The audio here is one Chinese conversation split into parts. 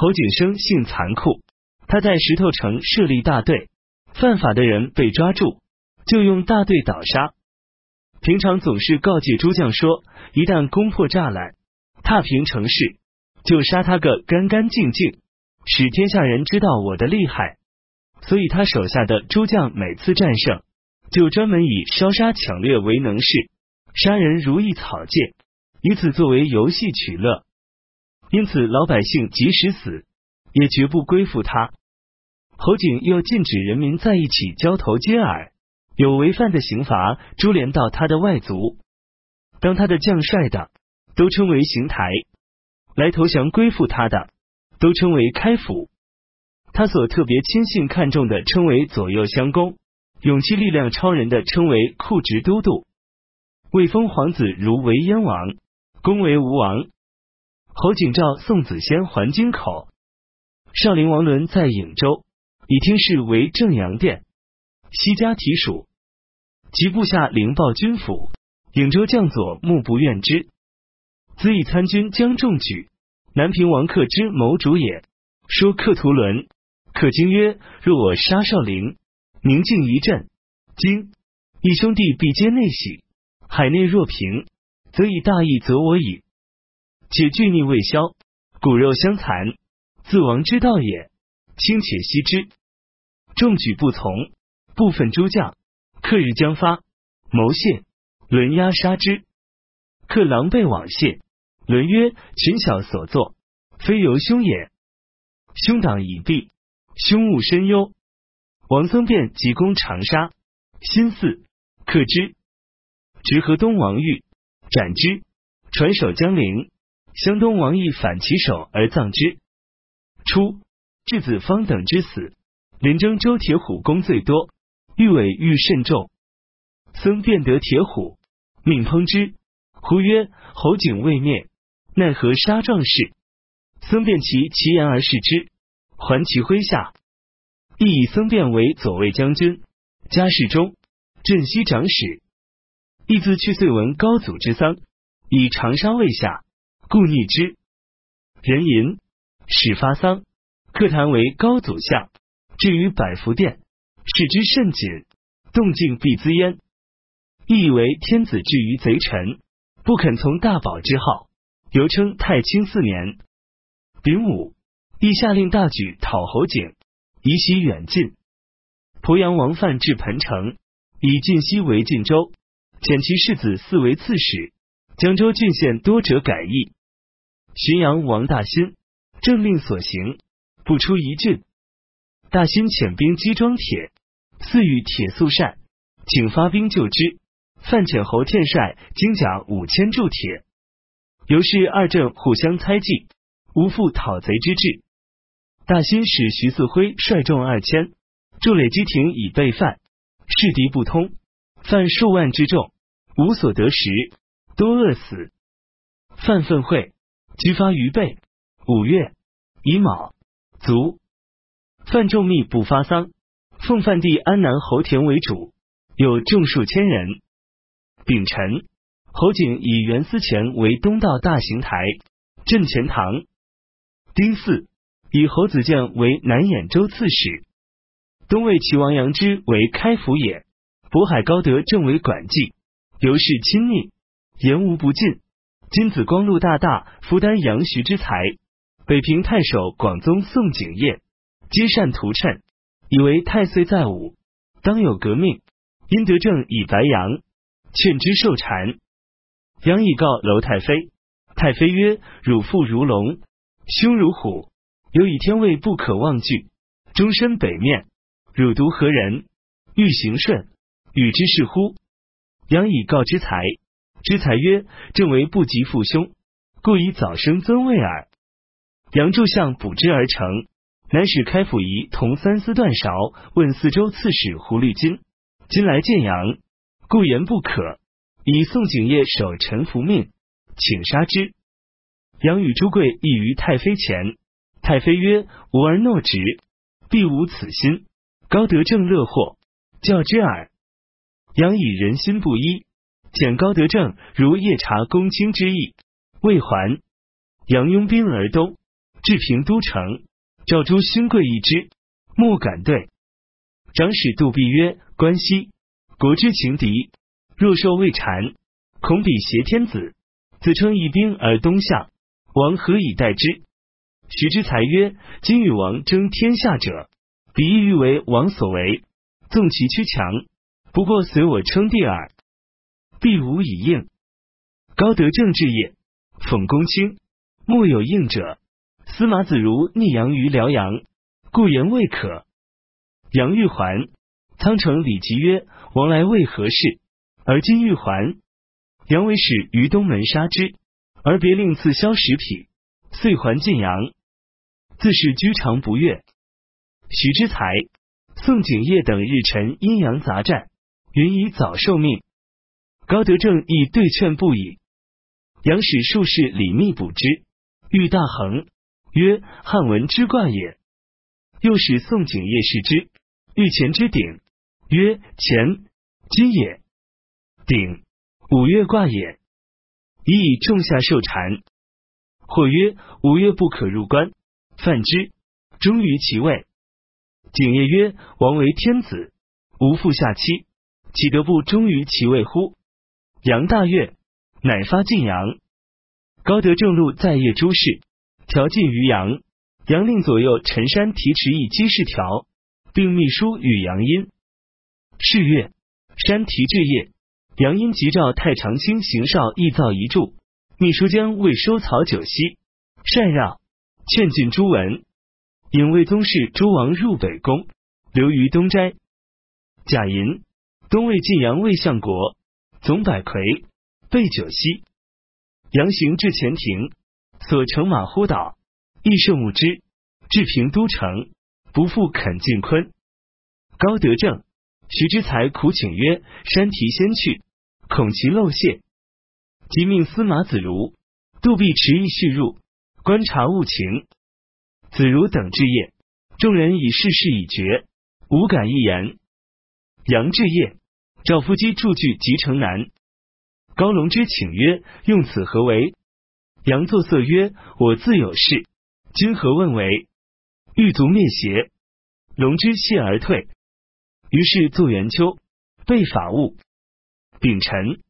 侯景生性残酷，他在石头城设立大队，犯法的人被抓住，就用大队倒杀。平常总是告诫诸将说，一旦攻破栅栏，踏平城市，就杀他个干干净净，使天下人知道我的厉害。所以他手下的诸将每次战胜，就专门以烧杀抢掠为能事，杀人如意草芥，以此作为游戏取乐。因此老百姓即使死，也绝不归附他。侯景又禁止人民在一起交头接耳。有违犯的刑罚，株连到他的外族。当他的将帅的，都称为邢台；来投降归附他的，都称为开府。他所特别亲信看重的，称为左右相公；勇气力量超人的，称为库直都督。未封皇子如为燕王，公为吴王。侯景召宋子仙还京口，少林王伦在颍州，以听事为正阳殿，西家提属。其部下灵报军府，颍州将佐目不愿之，子以参军将中举，南平王克之谋主也。说克图伦，克经曰：若我杀少陵，宁静一阵，今义兄弟必皆内喜。海内若平，则以大义责我矣。且惧逆未消，骨肉相残，自亡之道也。卿且息之。众举不从，部分诸将。克日将发，谋谢，伦押杀之。克狼狈往谢，伦曰：“群小所作，非由兄也。兄党已毕，兄勿深忧。”王僧辩急攻长沙，新四克之。直河东王玉斩之，传首江陵。湘东王义反其首而葬之。初，质子方等之死，连征周铁虎功最多。欲尾欲甚重，僧便得铁虎，命烹之。胡曰：“侯景未灭，奈何杀壮士？”僧便其其言而视之，还其麾下。亦以僧便为左卫将军、家事中、镇西长史。亦自去岁闻高祖之丧，以长沙未下，故逆之。人吟始发丧，客谈为高祖相，至于百福殿。视之甚谨，动静必滋焉。亦以为天子至于贼臣，不肯从大宝之号，犹称太清四年。丙午，亦下令大举讨侯景，以喜远近。鄱阳王范至彭城，以晋西为晋州，遣其世子嗣为刺史。江州郡县多者改易。浔阳王大兴政令所行，不出一郡。大兴遣兵击庄铁。赐予铁素善，请发兵救之。范遣侯天帅精甲五千铸铁，由是二镇互相猜忌，无复讨贼之志。大兴使徐嗣辉率众二千筑垒基亭以备范，事敌不通，范数万之众无所得食，多饿死。范愤会，居发于备。五月乙卯，卒。范仲密不发丧。奉范帝安南侯田为主，有众数千人。丙辰，侯景以袁思前为东道大行台镇钱塘。丁巳，以侯子建为南兖州刺史。东魏齐王杨之为开府也。渤海高德正为管记，尤是亲昵，言无不尽。金子光禄大大负担杨徐之才。北平太守广宗宋景业，皆善图谶。以为太岁在午，当有革命。因得政以白杨，劝之受禅。杨以告楼太妃，太妃曰：“汝父如龙，兄如虎，有以天位不可忘据。终身北面，汝独何人？欲行顺，与之是乎？”杨以告之才，之才曰：“正为不及父兄，故以早生尊位耳。”杨柱相补之而成。南使开府仪同三司断勺，问四州刺史胡律金，今来见杨，故言不可。以宋景业守臣服命，请杀之。杨与朱贵议于太妃前，太妃曰：“吾儿诺直，必无此心。高德正乐祸，教之耳。”杨以人心不一，简高德正如夜察公卿之意，未还。杨拥兵而东，至平都城，召诸勋贵一之，莫敢对。长史杜弼曰：“关西。国之情敌，若受未禅，恐彼挟天子，自称一兵而东向，王何以待之？”徐之才曰：“今与王争天下者，彼意欲为王所为，纵其屈强，不过随我称帝耳。必无以应。高德正治也，讽公卿，莫有应者。司马子如逆阳于辽阳，故言未可。杨玉环，仓城李吉曰：王来为何事？而今玉环，杨为使于东门杀之，而别令赐萧十匹，遂还晋阳。”自是居常不悦。徐之才、宋景业等日臣阴阳杂战，云以早受命。高德正亦对劝不已。杨使术士李密卜之，欲大衡曰：“汉文之卦也。”又使宋景业视之，欲前之鼎曰：“乾，今也。鼎，五月卦也。已以仲夏受禅。或曰：五月不可入关。”犯之，终于其位。景业曰：“王为天子，无复下妻，岂得不忠于其位乎？”杨大悦，乃发晋阳。高德正路在业诸事，调进于阳。杨令左右陈山提持一机事条，并秘书与杨殷。是月，山提至业，杨殷即召太常卿邢绍议造一柱。秘书将未收曹九锡，禅让。劝进朱文，引魏宗室诸王入北宫，留于东斋。贾银东魏晋阳魏相国，总百魁，备九锡。杨行至前庭，所乘马呼倒，亦胜勿之。至平都城，不复肯进坤。高德正、徐之才苦请曰：“山提先去，恐其漏泄。”即命司马子如、杜弼持意续入。观察物情，子如等至业，众人已事事已决，无敢一言。杨志业，赵夫基著据集城南。高龙之请曰：“用此何为？”杨作色曰：“我自有事，今何问为？”欲足灭邪。龙之谢而退。于是作元秋，备法务。丙辰，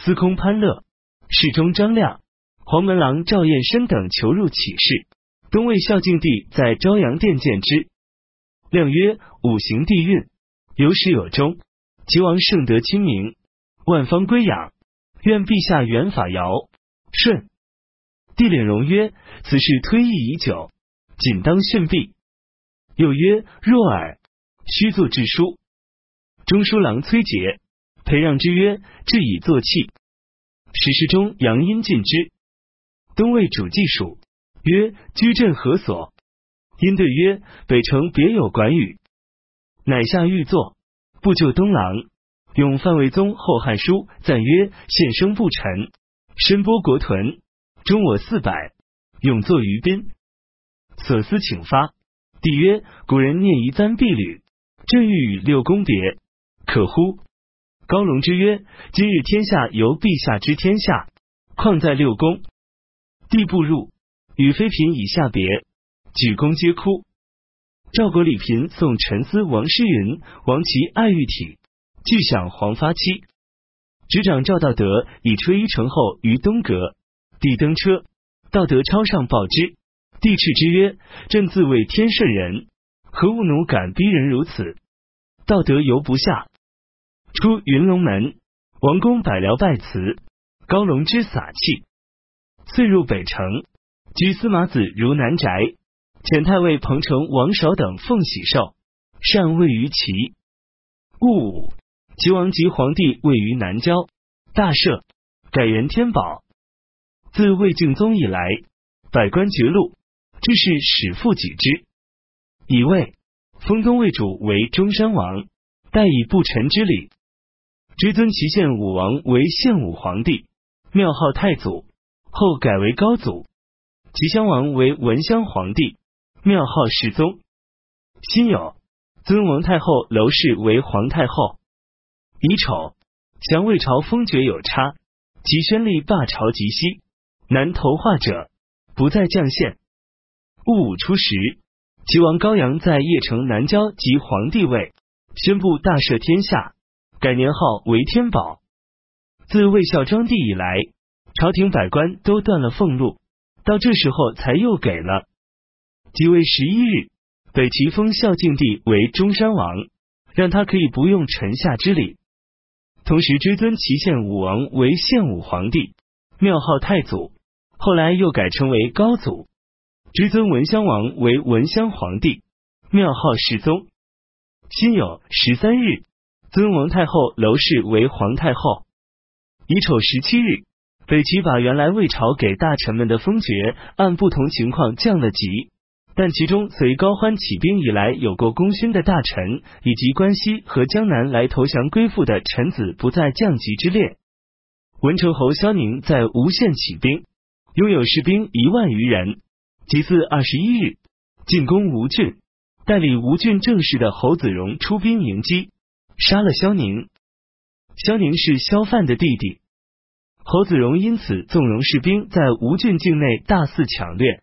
司空潘乐，侍中张亮。黄门郎赵彦深等求入启事，东魏孝敬帝在昭阳殿见之。亮曰：“五行地运，有始有终。齐王圣德清明，万方归养，愿陛下元法尧舜。”帝领容曰：“此事推议已久，仅当训毕。”又曰：“若尔，须作制书。”中书郎崔杰裴让之曰：“至以作器。”史事中杨殷进之。东魏主祭属曰：“居镇何所？”因对曰：“北城别有管宇。”乃下御座，不救东郎。用范魏宗《后汉书》赞曰：“献生不臣，身剥国屯，终我四百，永作于宾。”所思请发。帝曰：“古人念夷簪敝履，朕欲与六宫别，可乎？”高龙之曰：“今日天下由陛下之天下，况在六宫？”帝步入，与妃嫔以下别，举躬皆哭。赵国李嫔送陈思王诗云：“王其爱玉体，俱享黄发期。”执掌赵道德以吹衣成后于东阁，帝登车，道德超上报之。帝斥之曰：“朕自谓天圣人，何物奴敢逼人如此？”道德犹不下，出云龙门，王公百僚拜辞，高龙之洒气。遂入北城，居司马子如南宅，遣太尉彭城、王韶等奉喜寿，禅位于齐。戊午，齐王及皇帝位于南郊，大赦，改元天宝。自魏敬宗以来，百官绝禄，致是始复己之。以魏封东魏主为中山王，代以不臣之礼，追尊齐献武王为献武皇帝，庙号太祖。后改为高祖，齐襄王为文襄皇帝，庙号世宗。辛酉，尊王太后娄氏为皇太后。乙丑，降魏朝封爵有差，其宣力罢朝及西，南投化者不在绛县。戊午初时，齐王高阳在邺城南郊即皇帝位，宣布大赦天下，改年号为天宝。自魏孝庄帝以来，朝廷百官都断了俸禄，到这时候才又给了。即位十一日，北齐封孝敬帝为中山王，让他可以不用臣下之礼，同时追尊齐献武王为献武皇帝，庙号太祖，后来又改称为高祖。追尊文襄王为文襄皇帝，庙号世宗。辛酉十三日，尊王太后娄氏为皇太后。乙丑十七日，北齐把原来魏朝给大臣们的封爵按不同情况降了级，但其中随高欢起兵以来有过功勋的大臣，以及关西和江南来投降归附的臣子不在降级之列。文成侯萧宁在吴县起兵，拥有士兵一万余人。即次，二十一日进攻吴郡，代理吴郡政事的侯子荣出兵迎击，杀了萧宁。萧宁是萧范的弟弟，侯子荣因此纵容士兵在吴郡境内大肆抢掠。